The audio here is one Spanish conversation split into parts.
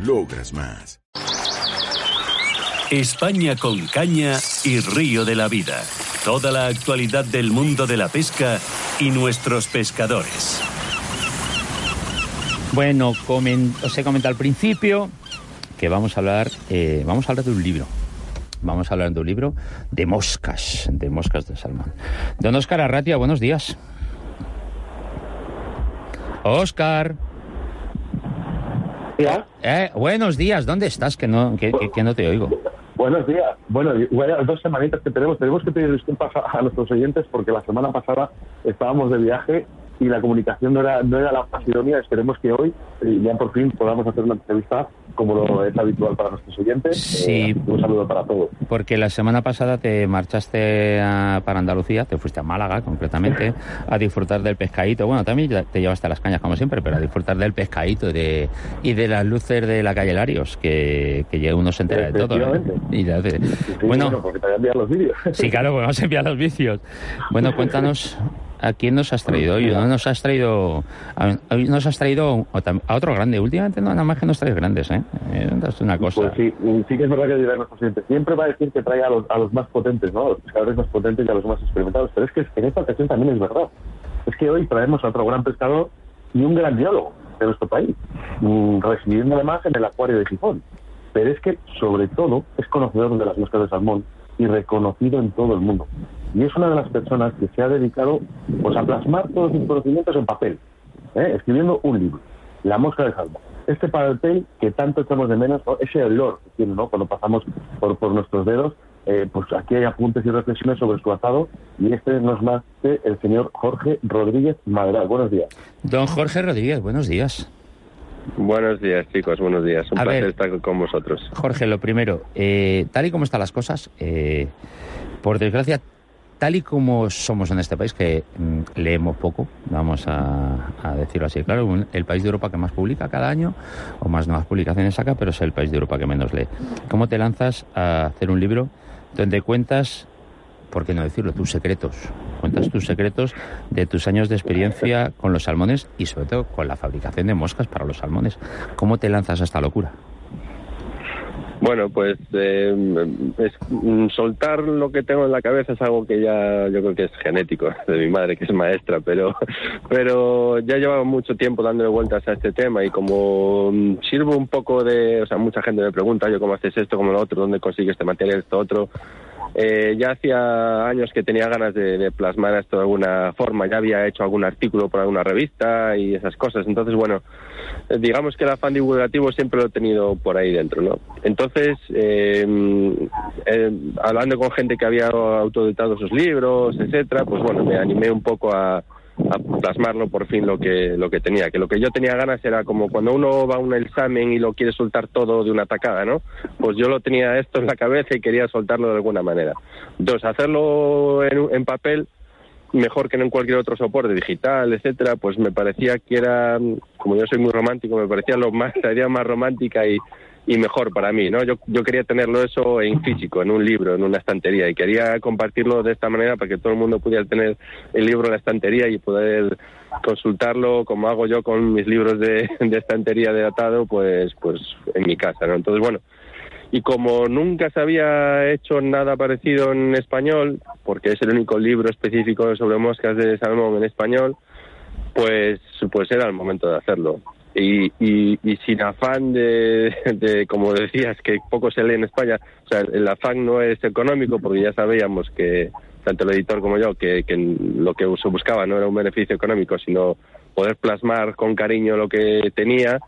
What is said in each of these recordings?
Logras más. España con caña y río de la vida. Toda la actualidad del mundo de la pesca y nuestros pescadores. Bueno, os he comentado al principio que vamos a hablar, eh, vamos a hablar de un libro. Vamos a hablar de un libro de moscas, de moscas de salmón. Don Oscar Arratia, buenos días. Oscar. Eh, buenos días, ¿dónde estás? Que no, que no te oigo. Buenos días. Bueno, dos semanitas que tenemos. Tenemos que pedir disculpas a, nuestros oyentes porque la semana pasada estábamos de viaje y la comunicación no era, no era la más idónea. Esperemos que hoy eh, ya por fin podamos hacer una entrevista como lo es habitual para nuestros oyentes. Sí. Eh, un saludo para todos. Porque la semana pasada te marchaste para Andalucía, te fuiste a Málaga concretamente, a disfrutar del pescadito. Bueno, también te llevaste las cañas como siempre, pero a disfrutar del pescadito de, y de las luces de la calle Larios, que, que uno se entera de todo. ¿eh? Y bueno, porque te enviado los vídeos. Sí, claro, vamos a enviar los vídeos. Bueno, cuéntanos ¿A quién nos has traído hoy? ¿No nos has traído, a, nos has traído a otro grande? Últimamente no, nada más que nos traes grandes, ¿eh? eh es una cosa. Pues sí, sí que es verdad que dirá nuestro presidente. Siempre va a decir que trae a los, a los más potentes, ¿no? A los pescadores más potentes y a los más experimentados. Pero es que en esta ocasión también es verdad. Es que hoy traemos a otro gran pescador y un gran biólogo de nuestro país, mm, residiendo además en el acuario de Gijón. Pero es que, sobre todo, es conocedor de las moscas de salmón y reconocido en todo el mundo. Y es una de las personas que se ha dedicado pues, a plasmar todos sus conocimientos en papel, ¿eh? escribiendo un libro, La mosca de salmón. Este papel que tanto echamos de menos, ese olor que tiene ¿no? cuando pasamos por, por nuestros dedos, eh, pues aquí hay apuntes y reflexiones sobre su asado y este no es más que el señor Jorge Rodríguez Madral. Buenos días. Don Jorge Rodríguez, buenos días. Buenos días, chicos, buenos días. Un placer estar con vosotros. Jorge, lo primero, eh, tal y como están las cosas, eh, por desgracia, tal y como somos en este país, que mm, leemos poco, vamos a, decirlo así, claro, el país de Europa que más publica cada año, o más nuevas publicaciones saca, pero es el país de Europa que menos lee. ¿Cómo te lanzas a hacer un libro donde cuentas ¿por qué no decirlo? Tus secretos. Cuentas tus secretos de tus años de experiencia con los salmones y sobre todo con la fabricación de moscas para los salmones. ¿Cómo te lanzas a esta locura? Bueno, pues eh, mm, soltar lo que tengo en la cabeza es algo que ya yo creo que es genético de mi madre que es maestra, pero pero ya llevaba mucho tiempo dándole vueltas a este tema y como mm, sirvo un poco de, o sea, mucha gente me pregunta, yo cómo haces esto, cómo lo otro, dónde consigues este material, esto otro, eh, ya hacía años que tenía ganas de, plasmar esto de alguna forma, ya había hecho algún artículo para alguna revista y esas cosas. Entonces, bueno, eh, digamos que el afán divulgativo siempre lo he tenido por ahí dentro, ¿no? Entonces, eh, hablando con gente que había autoeditado sus libros, etcétera, pues bueno, me animé un poco a, a plasmarlo por fin lo que lo que tenía que lo que yo tenía ganas era como cuando uno va a un examen y lo quiere soltar todo de una tacada no pues yo lo tenía esto en la cabeza y quería soltarlo de alguna manera. Entonces hacerlo en, en papel mejor que en cualquier otro soporte digital etcétera pues me parecía que era como yo soy muy romántico me parecía lo más la idea más romántica y y mejor para mí, ¿no? Yo, yo quería tenerlo eso en físico, en un libro, en una estantería, y quería compartirlo de esta manera para que todo el mundo pudiera tener el libro en la estantería y poder consultarlo como hago yo con mis libros de, de estantería de atado, pues, pues en mi casa, ¿no? Entonces, bueno, y como nunca se había hecho nada parecido en español, porque es el único libro específico sobre moscas de salmón en español, pues, pues era el momento de hacerlo y, y, sin afán de, como decías, que poco se lee en España, o sea, el afán no es económico porque ya sabíamos que, tanto el editor como yo, que, que lo que se buscaba no era un beneficio económico, sino poder plasmar con cariño lo que tenía,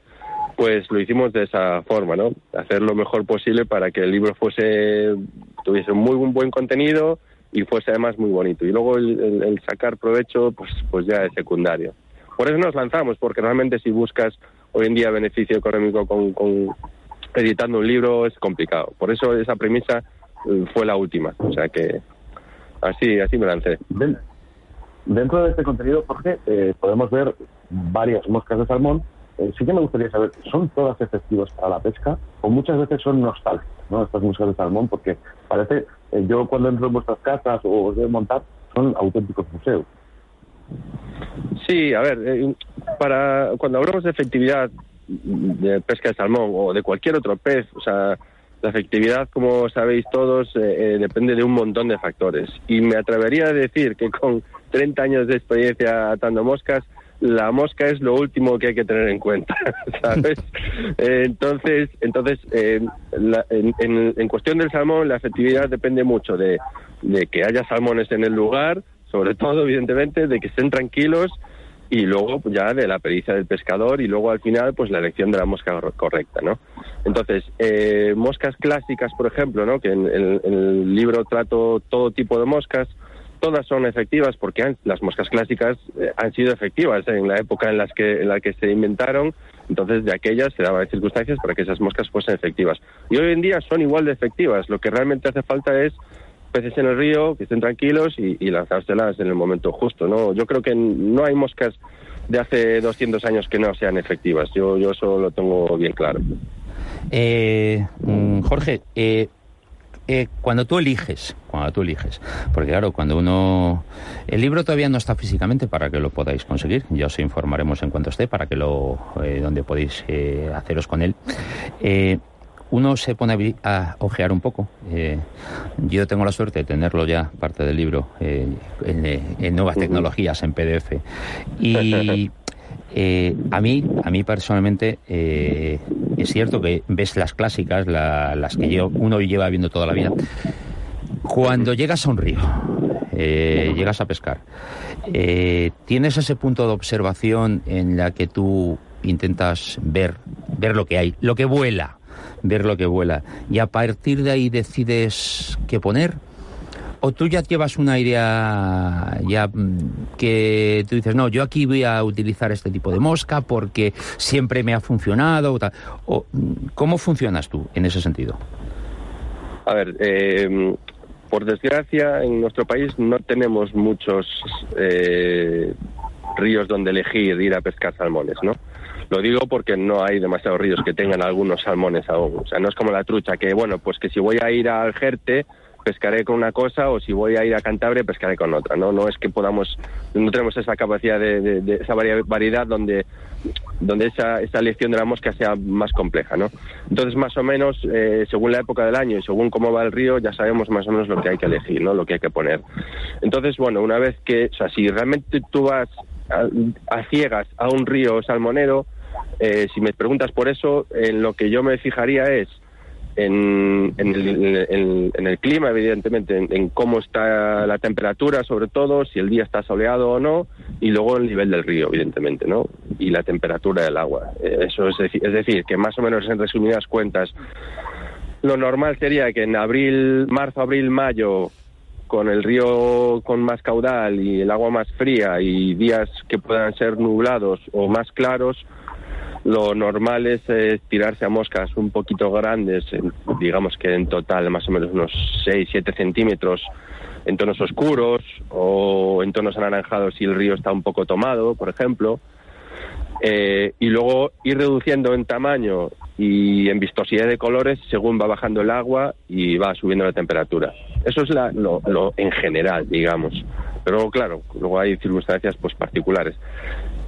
pues lo hicimos de esa forma, ¿no? Hacer lo mejor posible para que el libro fuese, tuviese muy un buen contenido y fuese además muy bonito. Y luego el, el sacar provecho, pues, pues ya es secundario. Por eso nos lanzamos, porque realmente si buscas hoy en día beneficio económico con, editando un libro es complicado. Por eso esa premisa eh, fue la última. O sea que así, así me lancé. Dentro de este contenido, Jorge, eh, podemos ver varias moscas de salmón. Eh, sí que me gustaría saber, ¿son todas efectivas para la pesca o muchas veces son nostálgicas, ¿no? estas moscas de salmón? Porque parece, yo cuando entro en vuestras casas o os veo montar, son auténticos museos. Sí, a ver, para cuando hablamos de efectividad de pesca de salmón o de cualquier otro pez, o sea, la efectividad, como sabéis todos, eh, eh, depende de un montón de factores. Y me atrevería a decir que con 30 añen de experiencia atando moscas, la mosca es lo último que hay que tener en cuenta, ¿sabes? Eh, entonces, entonces en, cuestión del salmón, la efectividad depende mucho de que haya salmones en el lugar, sobre todo, evidentemente, de que estén tranquilos y luego pues, ya de la pericia del pescador y luego al final pues la elección de la mosca correcta, ¿no? Entonces, eh, moscas clásicas, por ejemplo, ¿no? Que en, el libro trato todo tipo de moscas, todas son efectivas porque las moscas clásicas eh, han sido efectivas en la época en las que en la que se inventaron, entonces de aquellas se daban circunstancias para que esas moscas fuesen efectivas. Y hoy en día son igual de efectivas, lo que realmente hace falta es peces en el río, que estén tranquilos y, lanzárselas en el momento justo. ¿no? Yo creo que no hay moscas de hace 200 años que no sean efectivas. Yo, yo eso lo tengo bien claro. Eh, mm, Jorge, eh, eh, cuando tú eliges, cuando tú eliges, porque claro, cuando uno... El libro todavía no está físicamente para que lo podáis conseguir, ya os informaremos en cuanto esté, para que lo... donde podéis haceros con él uno se pone a ojear un poco. Eh, yo tengo la suerte de tenerlo ya, parte del libro, eh, en, nuevas tecnologías, en PDF. Y eh, a mí, a mí personalmente, es cierto que ves las clásicas, las que yo, uno lleva viendo toda la vida. Cuando llegas a un río, llegas a pescar, tienes ese punto de observación en la que tú intentas ver, ver lo que hay, lo que vuela ver lo que vuela. Y a partir de ahí decides qué poner. ¿O tú ya llevas una idea ya mm, que tú dices, no, yo aquí voy a utilizar este tipo de mosca porque siempre me ha funcionado? O, mm, ¿Cómo funcionas tú en ese sentido? A ver, eh, por desgracia en nuestro país no tenemos muchos eh, ríos donde elegir ir a pescar salmones, ¿no? Lo digo porque no hay demasiados ríos que tengan algunos salmones aún. O sea, no es como la trucha, que bueno, pues que si voy a ir al Jerte, pescaré con una cosa o si voy a ir a Cantabria pescaré con otra no no es que podamos no tenemos esa capacidad de, esa variedad donde donde esa, esa elección de la mosca sea más compleja no entonces más o menos eh, según la época del año y según cómo va el río ya sabemos más o menos lo que hay que elegir no lo que hay que poner. Entonces bueno una vez que o sea si realmente tú vas a ciegas a un río salmonero eh, si me preguntas por eso, en lo que yo me fijaría es en, el, clima, evidentemente, en, cómo está la temperatura, sobre todo, si el día está soleado o no, y luego el nivel del río, evidentemente, ¿no? Y la temperatura del agua. Eh, eso es, es decir, que más o menos en resumidas cuentas, lo normal sería que en abril, marzo, abril, mayo, con el río con más caudal y el agua más fría y días que puedan ser nublados o más claros, lo normal es eh, tirarse a moscas un poquito grandes, digamos que en total más o menos unos 6-7 centímetros en tonos oscuros o en tonos anaranjados si el río está un poco tomado, por ejemplo. Eh, y luego ir reduciendo en tamaño y en vistosidad de colores según va bajando el agua y va subiendo la temperatura. Eso es lo, lo, en general, digamos. Pero claro, luego hay circunstancias pues particulares.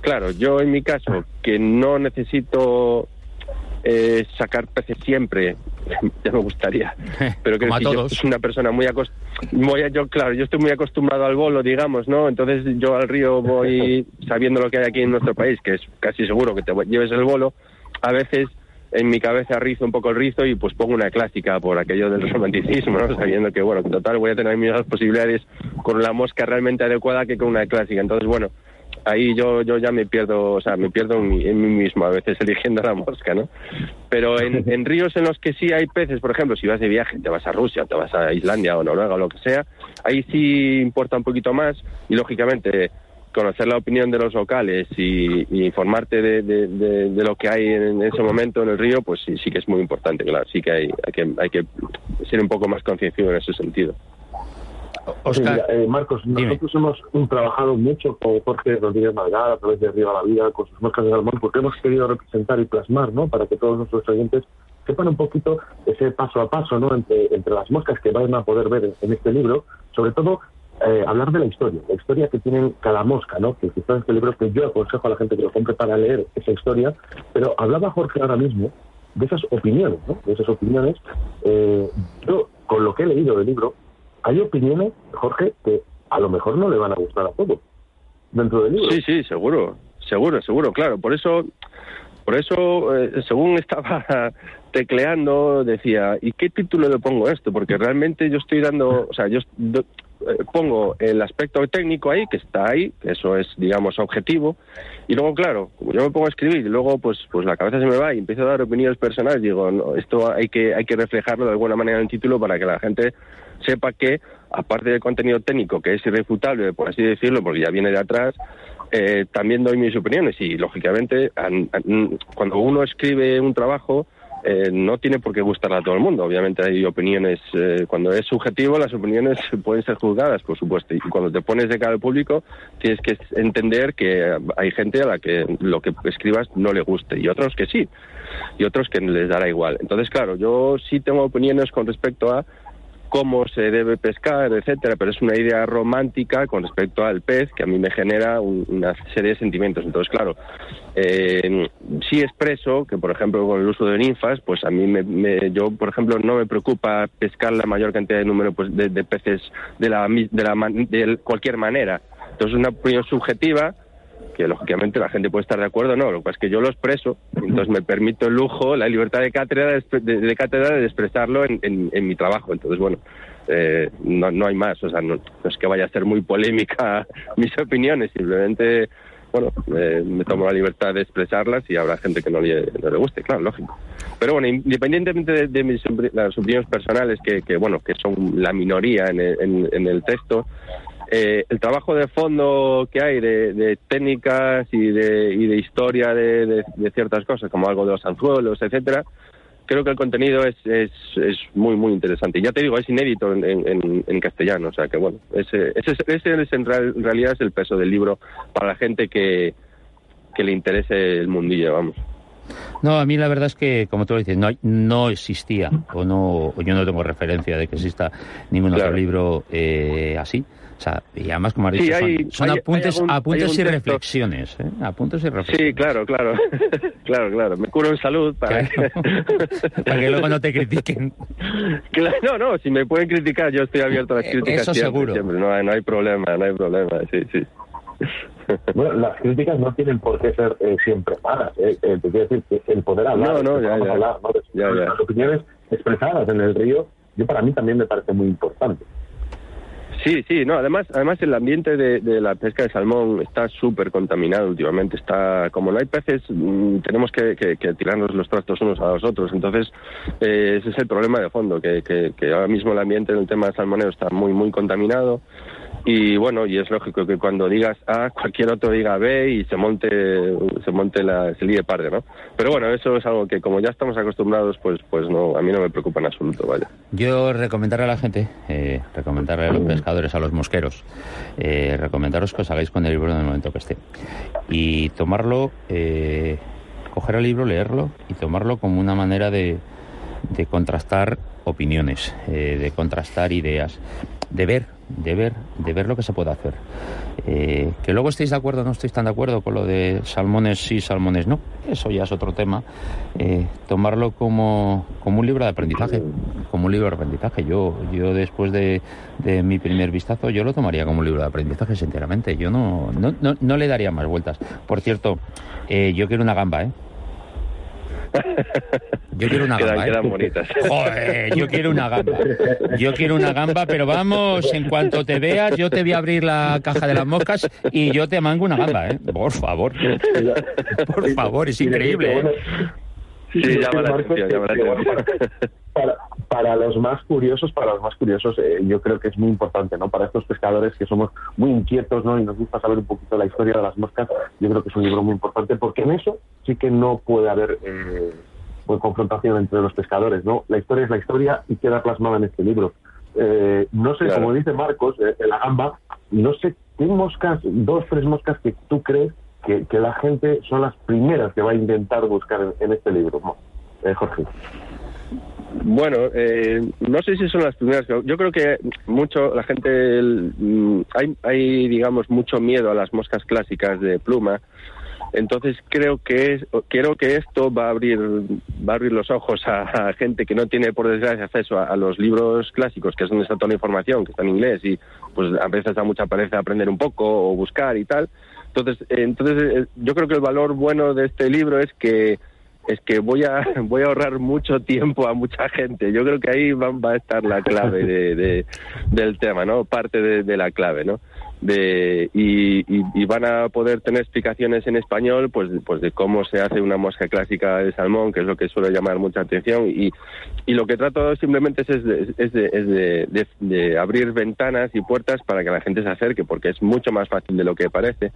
Claro, yo en mi caso, que no necesito eh, sacar peces siempre, ya me gustaría, pero que si yo soy una persona muy acostumbrada, yo claro, yo estoy muy acostumbrado al bolo, digamos, ¿no? Entonces yo al río voy sabiendo lo que hay aquí en nuestro país, que es casi seguro que te lleves el bolo, a veces en mi cabeza rizo un poco el rizo y pues pongo una clásica por aquello del romanticismo, ¿no? sabiendo que, bueno, en total voy a tener mismas posibilidades con la mosca realmente adecuada que con una clásica. Entonces, bueno, ahí yo, yo ya me pierdo, o sea, me pierdo en mí, mismo a veces eligiendo la mosca, ¿no? Pero en, ríos en los que sí hay peces, por ejemplo, si vas de viaje, te vas a Rusia, te vas a Islandia o Noruega o lo que sea, ahí sí importa un poquito más y lógicamente conocer la opinión de los locales y, informarte de, lo que hay en, ese momento en el río, pues sí, sí que es muy importante, claro, sí que hay, hay, que, hay que ser un poco más concienciado en ese sentido. Oscar, eh, Marcos, nosotros hemos trabajado mucho con Jorge Rodríguez Malgada a través de Río a la Vida, con sus moscas de salmón, porque hemos querido representar y plasmar, ¿no? Para que todos nuestros oyentes sepan un poquito ese paso a paso, ¿no? Entre, entre las moscas que van a poder ver en, este libro, sobre todo eh, hablar de la historia, la historia que tienen cada mosca, ¿no? Que quizás este libro que yo aconsejo a la gente que lo compre para leer esa historia, pero hablaba Jorge ahora mismo de esas opiniones, ¿no? De esas opiniones. Eh, yo, con lo que he leído del libro, hay opiniones, Jorge, que a lo mejor no le van a gustar a todos dentro del libro. Sí, sí, seguro, seguro, seguro, claro. Por eso, por eso, eh, según estaba tecleando, decía, ¿y qué título le pongo esto? Porque realmente yo estoy dando, o sea, yo eh, pongo el aspecto técnico ahí, que está ahí, eso es, digamos, objetivo, y luego, claro, como yo me pongo a escribir y luego, pues, pues la cabeza se me va y empiezo a dar opiniones personales, digo, no, esto hay que, hay que reflejarlo de alguna manera en el título para que la gente sepa que, aparte del contenido técnico, que es irrefutable, por así decirlo, porque ya viene de atrás, eh, también doy mis opiniones y, lógicamente, cuando uno escribe un trabajo, eh, no tiene por qué gustarle a todo el mundo. Obviamente hay opiniones, eh, cuando es subjetivo las opiniones pueden ser juzgadas, por supuesto, y cuando te pones de cara al público tienes que entender que hay gente a la que lo que escribas no le guste y otros que sí, y otros que les dará igual. Entonces, claro, yo sí tengo opiniones con respecto a cómo se debe pescar, etcétera, pero es una idea romántica con respecto al pez que a mí me genera una serie de sentimientos. Entonces, claro, eh, sí expreso que, por ejemplo, con el uso de ninfas, pues a mí, me, yo, por ejemplo, no me preocupa pescar la mayor cantidad de número pues, de, peces de, la, de, la, de cualquier manera. Entonces, es una opinión subjetiva que lógicamente la gente puede estar de acuerdo, no, lo que pasa es que yo lo expreso, entonces me permito el lujo, la libertad de cátedra de, de, cátedra de expresarlo en, en, mi trabajo. Entonces, bueno, eh, no, no hay más, o sea, no, es que vaya a ser muy polémica mis opiniones, simplemente, bueno, eh, me tomo la libertad de expresarlas y habrá gente que no le, no le guste, claro, lógico. Pero bueno, independientemente de, mis, las opiniones personales, que, que, bueno, que son la minoría en en, en el texto, eh, el trabajo de fondo que hay de, técnicas y de, y de historia de, ciertas cosas, como algo de los anzuelos, etcétera, creo que el contenido es, es, es muy, muy interesante. Y ya te digo, es inédito en, en, castellano, o sea que bueno, ese, ese, ese en realidad es el peso del libro para la gente que, que le interese el mundillo, vamos. No, a mí la verdad es que, como tú lo dices, no, no existía o no yo no tengo referencia de que exista ningún otro libro eh, así. O sea, y además, como has dicho, son, apuntes, apuntes y reflexiones. ¿eh? Apuntes y reflexiones. Sí, claro, claro. claro, claro. Me curo en salud para, que... para que luego no te critiquen. no, no, si me pueden criticar, yo estoy abierto a las eh, críticas. Eso seguro. No, hay, no hay problema, no hay problema. Sí, sí. Bueno, las críticas no tienen por qué ser eh, siempre malas. Eh. Eh, te quiero decir que el poder hablar, no, no, ya, ya. Hablar, ¿no? las opiniones expresadas en el río, yo para mí también me parece muy importante. Sí, sí, no, además, además el ambiente de, la pesca de salmón está súper contaminado últimamente. Está, como no hay peces, mm, tenemos que, tirarnos los trastos unos a los otros. Entonces, eh, ese es el problema de fondo, que, que, ahora mismo el ambiente en el tema del salmonero está muy, muy contaminado. Y bueno, y es lógico que cuando digas A, cualquier otro diga B y se monte, se monte la, se líe parte, ¿no? Pero bueno, eso es algo que como ya estamos acostumbrados, pues, pues no, a mí no me preocupa en absoluto, vaya. Yo recomendarle a la gente, eh, recomendarle a los pescadores, a los mosqueros, eh, recomendaros que os hagáis con el libro en el momento que esté. Y tomarlo, eh, coger el libro, leerlo y tomarlo como una manera de, de contrastar opiniones, eh, de contrastar ideas, de ver, de ver, de ver lo que se puede hacer. Eh, que luego estéis de acuerdo o no estéis tan de acuerdo con lo de salmones sí, salmones no, eso ya es otro tema. Eh, tomarlo como, como un libro de aprendizaje, como un libro de aprendizaje. Yo, yo después de, de mi primer vistazo, yo lo tomaría como un libro de aprendizaje, sinceramente. Yo no, no, no, no le daría más vueltas. Por cierto, yo quiero una gamba, ¿eh? Yo quiero una gamba. ¿eh? yo quiero una gamba. Yo quiero una gamba, pero vamos, en cuanto te veas, yo te voy a abrir la caja de las moscas y yo te mango una gamba, ¿eh? Por favor. Por favor, es increíble. ¿eh? Sí, llama la atención, Para, para los más curiosos, para los más curiosos, eh, yo creo que es muy importante, ¿no? Para estos pescadores que somos muy inquietos, ¿no? Y nos gusta saber un poquito la historia de las moscas, yo creo que es un libro muy importante porque en eso sí que no puede haber eh, pues, confrontación entre los pescadores, ¿no? La historia es la historia y queda plasmada en este libro. Eh, no sé, como dice Marcos, eh, en la gamba, no sé qué moscas, dos, tres moscas que tú crees que, que la gente son las primeras que va a intentar buscar en, en este libro, ¿no? Eh, Jorge. Bueno, eh, no sé si son las primeras. Yo creo que mucho la gente mm, hay, hay, digamos, mucho miedo a las moscas clásicas de pluma. Entonces creo que es, creo que esto va a abrir va a abrir los ojos a, gente que no tiene por desgracia acceso a, a, los libros clásicos, que es donde está toda la información, que está en inglés y pues a veces da mucha pereza aprender un poco o buscar y tal. Entonces, eh, entonces eh, yo creo que el valor bueno de este libro es que es que voy a voy a ahorrar mucho tiempo a mucha gente. Yo creo que ahí va, va a estar la clave de, de, del tema, ¿no? Parte de, de la clave, ¿no? De, y, van a poder tener explicaciones en español pues, pues de cómo se hace una mosca clásica de salmón, que es lo que suele llamar mucha atención. Y, lo que trato simplemente es, de, es, de, es de, abrir ventanas y puertas para que la gente se acerque, porque es mucho más fácil de lo que parece.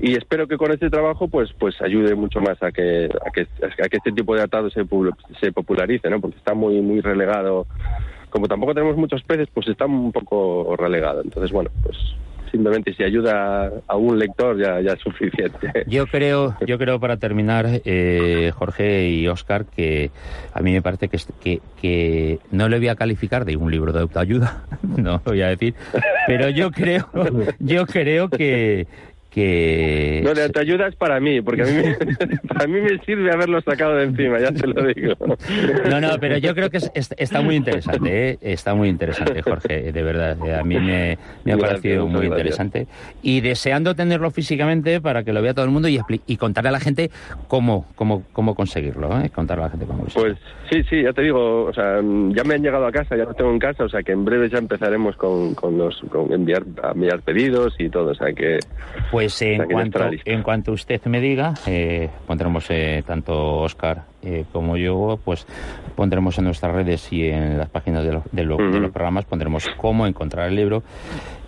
Y espero que con este trabajo pues, pues ayude mucho más a que, a que, este tipo de atados se, se popularice, ¿no? porque está muy, muy relegado. Como tampoco tenemos muchos peces, pues está un poco relegado. Entonces, bueno, pues simplemente si ayuda a un lector ya, es suficiente. Yo creo, yo creo para terminar, eh, Jorge y Oscar, que a mí me parece que, que, que, no le voy a calificar de un libro de autoayuda, no lo voy a decir, pero yo creo, yo creo que que... No, te ayudas para mí, porque a mí, me, para mí me sirve haberlo sacado de encima, ya te lo digo. No, no, pero yo creo que es, es, está muy interesante, ¿eh? está muy interesante, Jorge, de verdad. A mí me, me ha gracias, parecido muy gracias. interesante. Y deseando tenerlo físicamente para que lo vea todo el mundo y, y contarle a la gente cómo, cómo, cómo conseguirlo, ¿eh? contarle a la gente cómo conseguirlo. Pues sí, sí, ya te digo, o sea, ya me han llegado a casa, ya lo tengo en casa, o sea que en breve ya empezaremos con, con los con enviar, enviar pedidos y todo, o sea que... Pues pues en, cuanto, en cuanto usted me diga, eh, pondremos eh, tanto Oscar eh, como yo, pues pondremos en nuestras redes y en las páginas de, lo, de, lo, uh -huh. de los programas, pondremos cómo encontrar el libro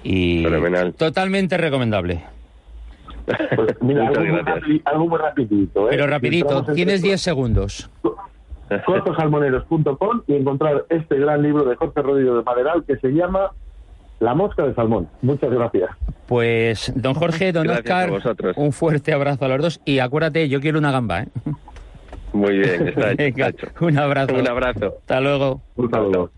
y Fenomenal. totalmente recomendable. Pues mira, algo muy, rapi, algo muy, rapidito. ¿eh? Pero rapidito, tienes 10 segundos. cortosalmoneros.com y encontrar este gran libro de Jorge Rodríguez de Maderal que se llama la mosca de salmón. Muchas gracias. Pues, don Jorge, don gracias Oscar, un fuerte abrazo a los dos y acuérdate, yo quiero una gamba, ¿eh? Muy bien, está hecho. Venga, está hecho. Un abrazo. Un abrazo. Hasta luego. Un saludo.